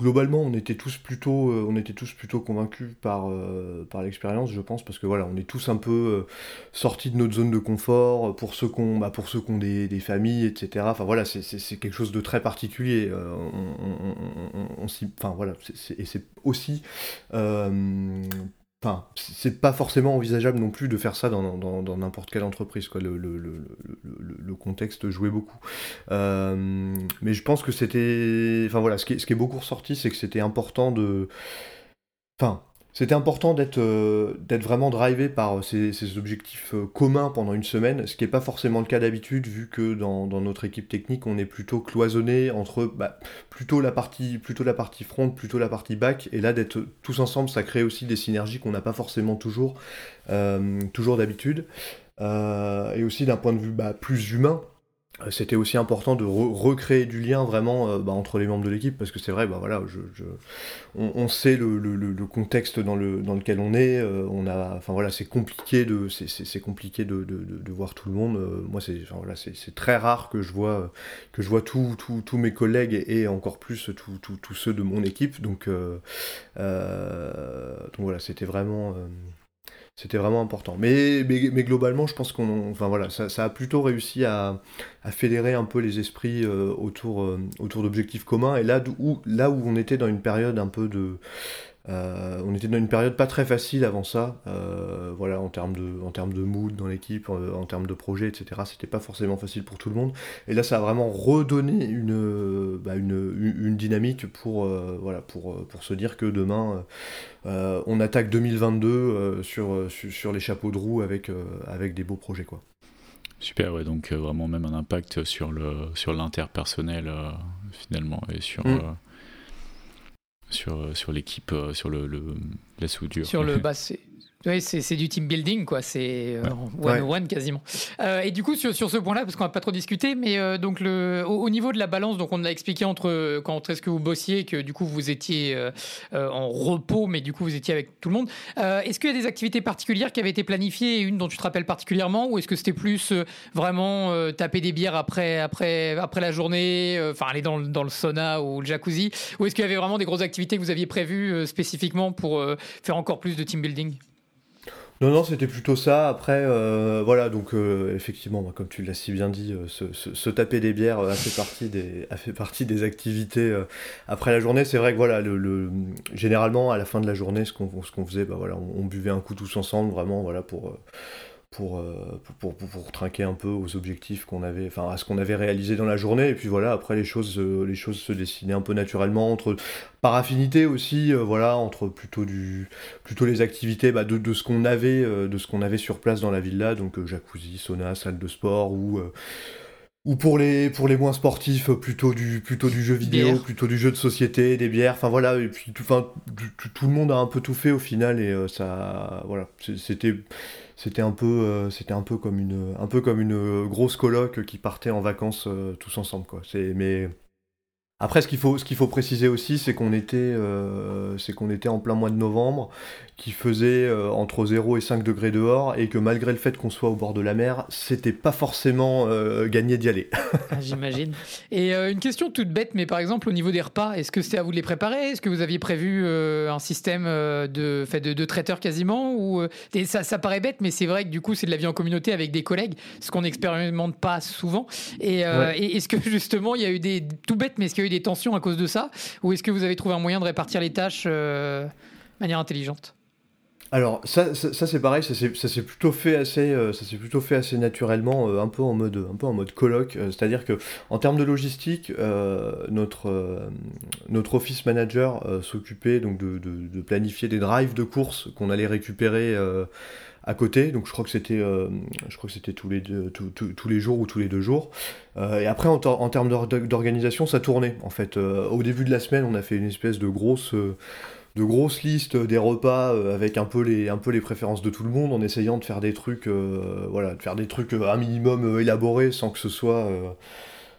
globalement, on était tous plutôt, euh, on était tous plutôt convaincus par, euh, par l'expérience, je pense, parce que voilà, on est tous un peu euh, sortis de notre zone de confort pour ceux qu'on, bah, pour ceux qui ont des, des, familles, etc. Enfin voilà, c'est quelque chose de très particulier. on, on, enfin voilà, et c'est aussi Enfin, c'est pas forcément envisageable non plus de faire ça dans n'importe quelle entreprise. Quoi. Le, le, le, le, contexte jouait beaucoup. Euh, mais je pense que c'était. Enfin voilà, ce qui, ce qui est beaucoup ressorti, c'est que c'était important de. Enfin, c'était important d'être euh, d'être vraiment drivé par euh, ces, objectifs euh, communs pendant une semaine, ce qui n'est pas forcément le cas d'habitude, vu que dans, notre équipe technique, on est plutôt cloisonné entre bah, plutôt, la partie, front, plutôt la partie back, et là d'être tous ensemble, ça crée aussi des synergies qu'on n'a pas forcément toujours, d'habitude. et aussi d'un point de vue bah, plus humain, c'était aussi important de recréer du lien vraiment euh, bah, entre les membres de l'équipe parce que c'est vrai bah voilà je, On, sait le, contexte dans, le, dans lequel on est euh, on a enfin voilà c'est compliqué de c'est compliqué de, de, voir tout le monde. Moi c'est enfin, voilà, c'est très rare que je vois que je vois tous mes collègues et, encore plus tous ceux de mon équipe. Donc donc voilà c'était vraiment c'était vraiment important. Mais, mais, globalement, je pense qu'on, enfin voilà, ça, a plutôt réussi à, fédérer un peu les esprits euh, autour, euh, autour d'objectifs communs. Et là où, là où on était dans une période un peu de, euh, on était dans une période pas très facile avant ça, euh, voilà, en termes de, en termes de mood dans l'équipe, euh, en, termes de projet, etc. C'était pas forcément facile pour tout le monde. Et là, ça a vraiment redonné une, bah, une, dynamique pour, voilà, pour, pour se dire que demain, on attaque 2022 sur, sur, les chapeaux de roue avec, avec des beaux projets, quoi. Super, ouais, donc vraiment même un impact sur le sur l'interpersonnel finalement et sur mm sur, sur l'équipe, euh, sur le, le, la soudure. Sur le bas, oui, c'est du team building, quoi. C'est euh, one one quasiment. Euh, et du coup, sur, sur ce point-là, parce qu'on n'a pas trop discuté, mais euh, donc le, au, niveau de la balance, donc on a expliqué entre quand est-ce que vous bossiez, que du coup vous étiez en repos, mais du coup vous étiez avec tout le monde. est-ce qu'il y a des activités particulières qui avaient été planifiées, une dont tu te rappelles particulièrement, ou est-ce que c'était plus vraiment taper des bières après, après, après la journée, enfin aller dans, dans, le sauna ou le jacuzzi, ou est-ce qu'il y avait vraiment des grosses activités que vous aviez prévues spécifiquement pour faire encore plus de team building? Non, non, c'était plutôt ça. Après, euh, voilà, donc euh, effectivement, comme tu l'as si bien dit, euh, se, taper des bières a fait partie des, activités après la journée. C'est vrai que voilà, le, généralement à la fin de la journée, ce qu'on faisait, bah, voilà, on, buvait un coup tous ensemble, vraiment, voilà, pour euh, pour, pour, pour, trinquer un peu aux objectifs qu'on avait, enfin à ce qu'on avait réalisé dans la journée. Et puis voilà, après les choses, euh, les choses se dessinaient un peu naturellement entre par affinité aussi, euh, voilà, entre plutôt du plutôt les activités bah, de, de, ce qu'on avait, de ce qu'on avait sur place dans la villa, donc jacuzzi, sauna, salle de sport ou ou pour les pour les moins sportifs plutôt du plutôt du jeu vidéo plutôt du jeu de société des bières enfin voilà et puis tout, enfin, tout, le monde a un peu tout fait au final et ça voilà c'était c'était un peu euh, c'était un peu comme une un peu comme une grosse coloc qui partait en vacances euh, tous ensemble quoi. C'est mais après, ce qu'il faut, ce qu'il faut préciser aussi, c'est qu'on était, euh, c'est qu'on était en plein mois de novembre, qui faisait euh, entre 0 et 5 degrés dehors, et que malgré le fait qu'on soit au bord de la mer, c'était pas forcément euh, gagné d'y aller. Ah, j'imagine. Et une question toute bête, mais par exemple au niveau des repas, est-ce que c'était à vous de les préparer? Est-ce que vous aviez prévu un système de, fait, de, de traiteurs quasiment? Ou, ça, ça, paraît bête, mais c'est vrai que du coup c'est de la vie en communauté avec des collègues, ce qu'on n'expérimente pas souvent. Et, et est-ce que justement il y a eu des tout bête, mais est-ce eu des tensions à cause de ça Ou est-ce que vous avez trouvé un moyen de répartir les tâches euh, de manière intelligente? Alors ça, ça, c'est pareil, ça s'est plutôt fait assez, euh, ça s'est plutôt fait assez naturellement, euh, un peu en mode, un peu en mode colloque. C'est-à-dire que en termes de logistique, notre notre office manager s'occupait donc de, de, planifier des drives de courses qu'on allait récupérer à côté. Donc je crois que c'était, euh, je crois que c'était tous les tous les jours ou tous les deux jours. Euh, et après en, en termes d'organisation, ça tournait en fait. Euh, au début de la semaine, on a fait une espèce de grosse de grosses listes des repas avec un peu les un peu les préférences de tout le monde en essayant de faire des trucs voilà de faire des trucs un minimum élaborés sans que ce soit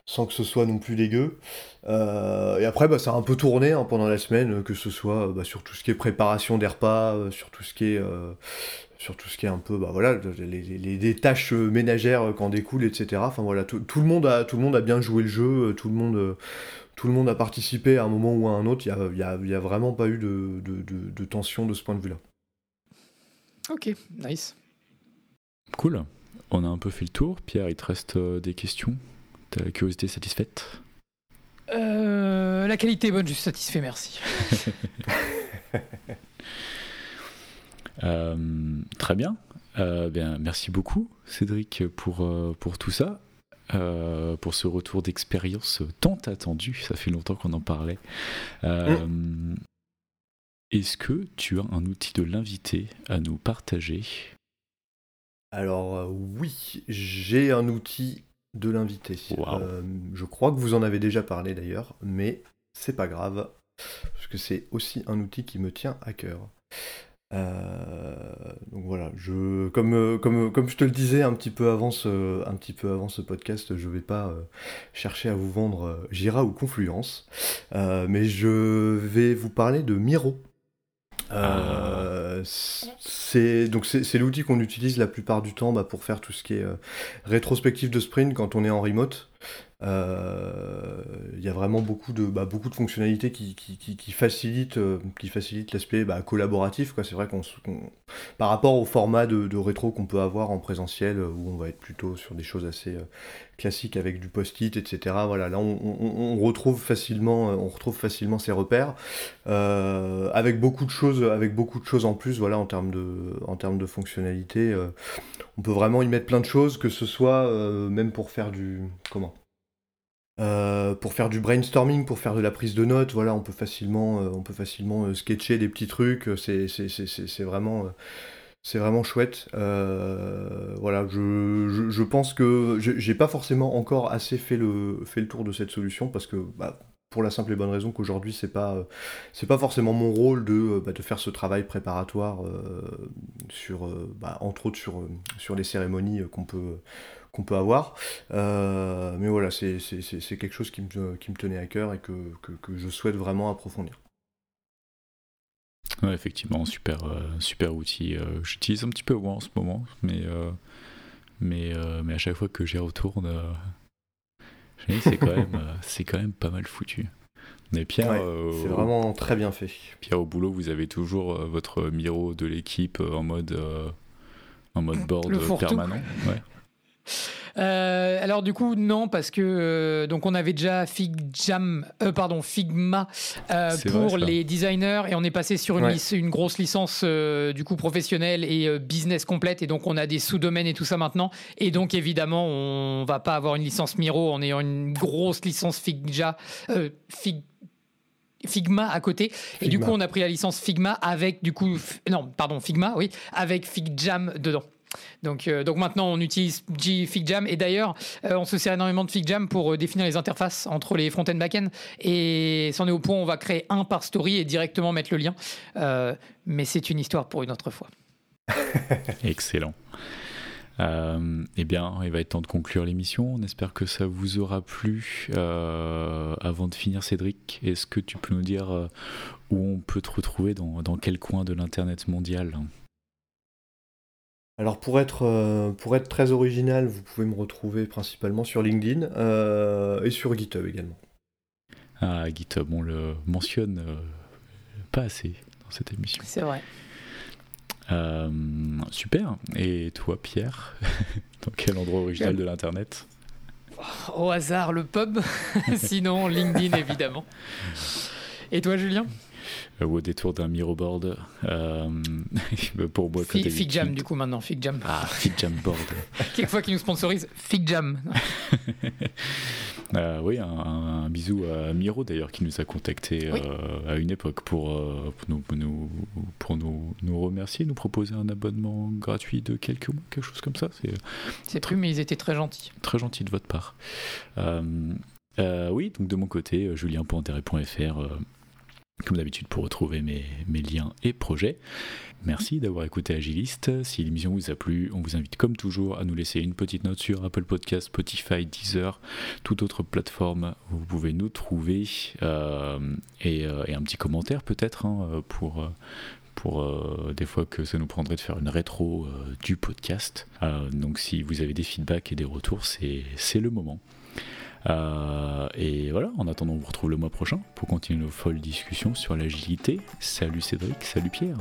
sans que ce soit non plus dégueu. et après, bah, ça a un peu tourné hein, pendant la semaine, que ce soit bah, sur tout ce qui est préparation des repas, sur tout ce qui est sur tout ce qui est un peu, bah voilà, les, tâches ménagères qu'en découlent, etc. Enfin voilà, tout, le monde a, tout le monde a bien joué le jeu, tout le monde, tout le monde a participé à un moment ou à un autre. Il n'y a, y a, vraiment pas eu de, de, tension de ce point de vue-là. Ok, nice. Cool. On a un peu fait le tour. Pierre, il te reste euh, des questions? Ta curiosité satisfaite? Euh, La qualité est bonne, je suis satisfait, merci. Euh, très bien. Euh, bien. Merci beaucoup, Cédric, pour, euh, pour tout ça. pour ce retour d'expérience tant attendu, ça fait longtemps qu'on en parlait. Est-ce que tu as un outil de l'invité à nous partager? Alors oui, j'ai un outil de l'invité. je crois que vous en avez déjà parlé d'ailleurs, mais c'est pas grave, parce que c'est aussi un outil qui me tient à cœur. Euh, donc voilà, je, comme, euh, comme, comme je te le disais un petit peu avant ce, un petit peu avant ce podcast, je vais pas euh, chercher à vous vendre Jira ou Confluence, mais je vais vous parler de Miro. c'est c'est l'outil qu'on utilise la plupart du temps bah, pour faire tout ce qui est rétrospective de sprint quand on est en remote. Euh, il y a vraiment beaucoup de, bah, beaucoup de fonctionnalités qui, qui, facilitent, euh, qui facilitent l'aspect bah, collaboratif. Quoi. C'est vrai qu'on, par rapport au format de, rétro qu'on peut avoir en présentiel, euh, où on va être plutôt sur des choses assez classiques avec du post-it, etc. Voilà, là on, retrouve facilement, on retrouve facilement ces repères avec beaucoup de choses, avec beaucoup de choses en plus. Voilà, en termes de, en termes de fonctionnalités, on peut vraiment y mettre plein de choses, que ce soit même pour faire du comment euh, pour faire du brainstorming, pour faire de la prise de notes, voilà, on peut facilement, euh, on peut facilement euh, sketcher des petits trucs. C'est, vraiment, vraiment chouette. voilà, je, pense que j'ai pas forcément encore assez fait le, tour de cette solution parce que bah, pour la simple et bonne raison qu'aujourd'hui c'est pas c'est pas forcément mon rôle de, bah, faire ce travail préparatoire sur bah, entre autres sur les cérémonies qu'on peut qu'on peut avoir. Euh, mais voilà, c'est quelque chose qui me, qui me, tenait à cœur et que, que, je souhaite vraiment approfondir. Ouais, effectivement, super, euh, super outil. Euh, j'utilise un petit peu moins en ce moment, mais, mais, mais à chaque fois que j'y retourne, c'est quand, même, quand même pas mal foutu. Mais Pierre, c'est vraiment très bien fait. Pierre, au boulot, vous avez toujours votre Miro de l'équipe en mode en mode board permanent. Ouais. Euh, alors du coup non parce que euh, donc on avait déjà FigJam, euh, pardon Figma pour les designers et on est passé sur une, une grosse licence du coup professionnelle et business complète et donc on a des sous-domaines et tout ça maintenant et donc évidemment on va pas avoir une licence Miro en ayant une grosse licence Figja Fig Figma à côté. Et du coup, on a pris la licence Figma avec, du coup, non, pardon, Figma, oui, avec FigJam dedans. Donc, euh, donc maintenant, on utilise FigJam. Et d'ailleurs, euh, on se sert énormément de FigJam pour euh, définir les interfaces entre les front-end back-end. Et on est au point, on va créer un par story et directement mettre le lien. mais c'est une histoire pour une autre fois. Excellent. eh bien, il va être temps de conclure l'émission. On espère que ça vous aura plu. avant de finir, Cédric, est-ce que tu peux nous dire où on peut te retrouver dans, dans quel coin de l'Internet mondial? Alors pour être, euh, pour être très original, vous pouvez me retrouver principalement sur LinkedIn euh, et sur GitHub également. Ah, GitHub, on le mentionne euh, pas assez dans cette émission. C'est vrai. super. Et toi, Pierre, dans quel endroit original de l'Internet? Au hasard, le pub. Sinon, LinkedIn, évidemment. Et toi, Julien? Ou au détour d'un miroboard euh, pour moi Fig, Jam du coup maintenant Fig Jam. Ah Fig Jam board. Quelquefois qu'ils nous sponsorisent Fig Jam. Euh, oui un, bisou à Miro d'ailleurs qui nous a contacté euh, à une époque pour, pour, nous, nous, pour nous, nous remercier nous proposer un abonnement gratuit de quelques mois quelque chose comme ça. C'est plus mais ils étaient très gentils. très gentils de votre part. Oui donc de mon côté julien.intérêt.fr comme d'habitude pour retrouver mes, liens et projets. Merci d'avoir écouté Agiliste. Si l'émission vous a plu, on vous invite comme toujours à nous laisser une petite note sur Apple Podcast, Spotify, Deezer, toute autre plateforme où vous pouvez nous trouver euh, euh, et, un petit commentaire peut-être hein, pour, pour euh, des fois que ça nous prendrait de faire une rétro du podcast. donc si vous avez des feedbacks et des retours, c'est le moment. Euh, et voilà, en attendant, on vous retrouve le mois prochain pour continuer nos folles discussions sur l'agilité. Salut Cédric, salut Pierre.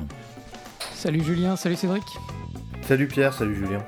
Salut Julien, salut Cédric. Salut Pierre, salut Julien.